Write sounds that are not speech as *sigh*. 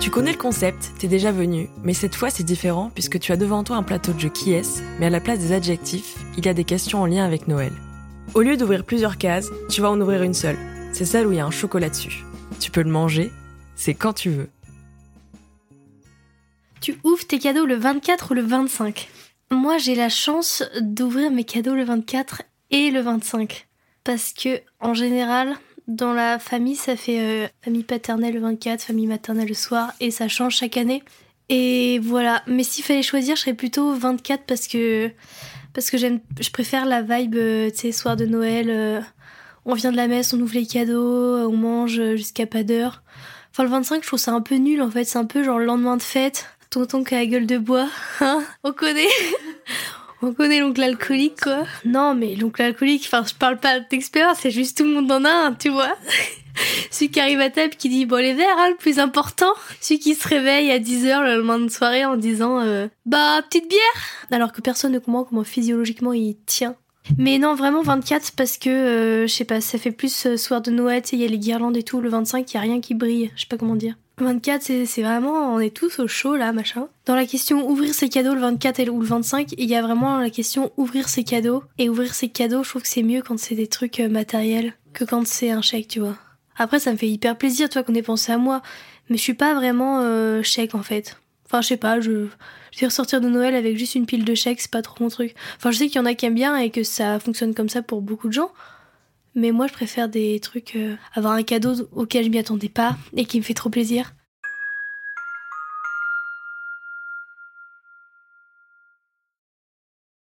Tu connais le concept, t'es déjà venu, mais cette fois c'est différent puisque tu as devant toi un plateau de jeu qui est, mais à la place des adjectifs, il y a des questions en lien avec Noël. Au lieu d'ouvrir plusieurs cases, tu vas en ouvrir une seule. C'est celle où il y a un chocolat dessus. Tu peux le manger, c'est quand tu veux. Tu ouvres tes cadeaux le 24 ou le 25 Moi, j'ai la chance d'ouvrir mes cadeaux le 24 et le 25. Parce que, en général, dans la famille, ça fait euh, famille paternelle le 24, famille maternelle le soir, et ça change chaque année. Et voilà. Mais s'il fallait choisir, je serais plutôt 24 parce que parce que j'aime, je préfère la vibe, euh, tu sais, soir de Noël. euh, on vient de la messe, on ouvre les cadeaux, on mange jusqu'à pas d'heure. Enfin, le 25, je trouve ça un peu nul en fait. C'est un peu genre le lendemain de fête, tonton qui a la gueule de bois. *laughs* Hein on connaît On connaît l'oncle alcoolique, quoi. Non, mais l'oncle alcoolique, enfin, je parle pas d'expérience, c'est juste tout le monde en a un, tu vois. *laughs* Celui qui arrive à table qui dit, bon, les verres, hein, le plus important. Celui qui se réveille à 10h le lendemain de soirée en disant, euh, bah, petite bière. Alors que personne ne comprend comment physiologiquement il tient. Mais non, vraiment 24 parce que, euh, je sais pas, ça fait plus euh, soir de Noël, il y a les guirlandes et tout. Le 25, il y a rien qui brille. Je sais pas comment dire. Le 24, c'est vraiment, on est tous au chaud là, machin. Dans la question ouvrir ses cadeaux le 24 et- ou le 25, il y a vraiment la question ouvrir ses cadeaux. Et ouvrir ses cadeaux, je trouve que c'est mieux quand c'est des trucs euh, matériels que quand c'est un chèque, tu vois. Après, ça me fait hyper plaisir, tu vois, qu'on ait pensé à moi. Mais je suis pas vraiment euh, chèque en fait. Enfin, je sais pas, je. Je veux dire, sortir de Noël avec juste une pile de chèques, c'est pas trop mon truc. Enfin, je sais qu'il y en a qui aiment bien et que ça fonctionne comme ça pour beaucoup de gens. Mais moi, je préfère des trucs. euh, avoir un cadeau auquel je m'y attendais pas et qui me fait trop plaisir.